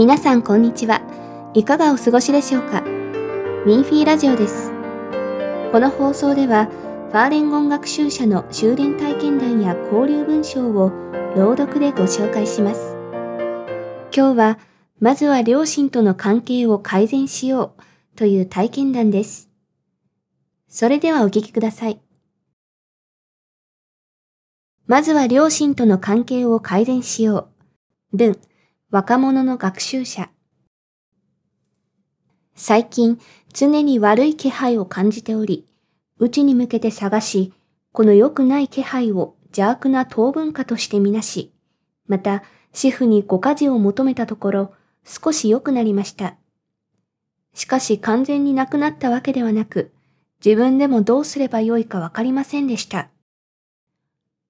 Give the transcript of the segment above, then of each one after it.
皆さんこんにちは。いかがお過ごしでしょうか？ミンフィーラジオです。この放送では、ファーレンゴン学習者の修練体験談や交流文章を朗読でご紹介します。今日は、まずは両親との関係を改善しようという体験談です。それではお聞きください。まずは両親との関係を改善しよう。文、若者の学習者。最近、常に悪い気配を感じており、うちに向けて探し、この良くない気配を邪悪な当文化としてみなし、また、主婦にご家事を求めたところ、少し良くなりました。しかし完全になくなったわけではなく、自分でもどうすればよいかわかりませんでした。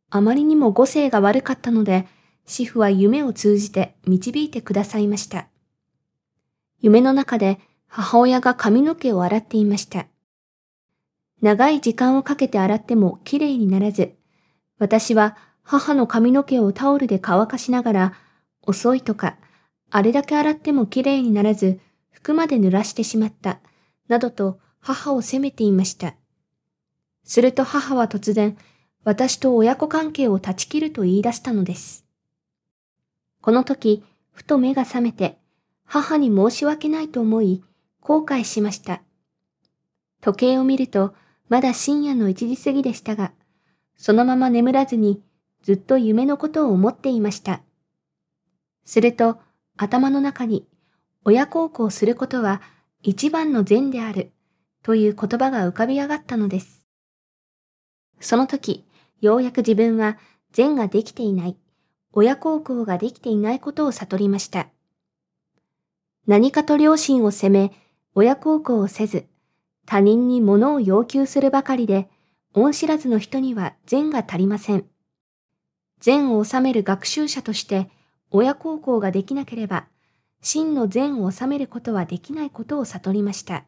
あまりにも語性が悪かったので、主婦は夢を通じて導いてくださいました。夢の中で母親が髪の毛を洗っていました。長い時間をかけて洗ってもきれいにならず、私は母の髪の毛をタオルで乾かしながら、遅いとか、あれだけ洗ってもきれいにならず、服まで濡らしてしまった、などと母を責めていました。すると母は突然、私と親子関係を断ち切ると言い出したのです。この時、ふと目が覚めて、母に申し訳ないと思い、後悔しました。時計を見ると、まだ深夜の1時過ぎでしたが、そのまま眠らずに、ずっと夢のことを思っていました。すると、頭の中に、親孝行することは一番の善である、という言葉が浮かび上がったのです。その時、ようやく自分は善ができていない、親孝行ができていないことを悟りました。何かと両親を責め、親孝行をせず、他人に物を要求するばかりで、恩知らずの人には善が足りません。善を治める学習者として、親孝行ができなければ、真の善を治めることはできないことを悟りました。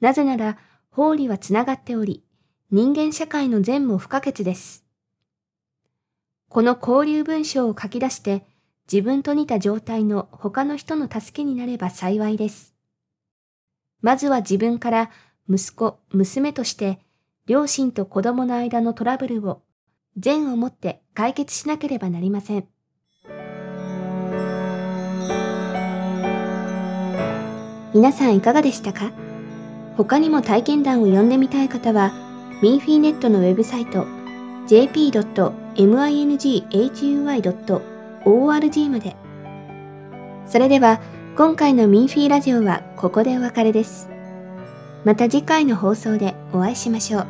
なぜなら、法理はつながっており、人間社会の善も不可欠です。この交流文章を書き出して自分と似た状態の他の人の助けになれば幸いです。まずは自分から息子、娘として両親と子供の間のトラブルを善をもって解決しなければなりません。皆さんいかがでしたか？他にも体験談を読んでみたい方は、ミンフィーネットのウェブサイト jp. minghui.org まで。それでは、今回のミンフィーラジオはここでお別れです。また次回の放送でお会いしましょう。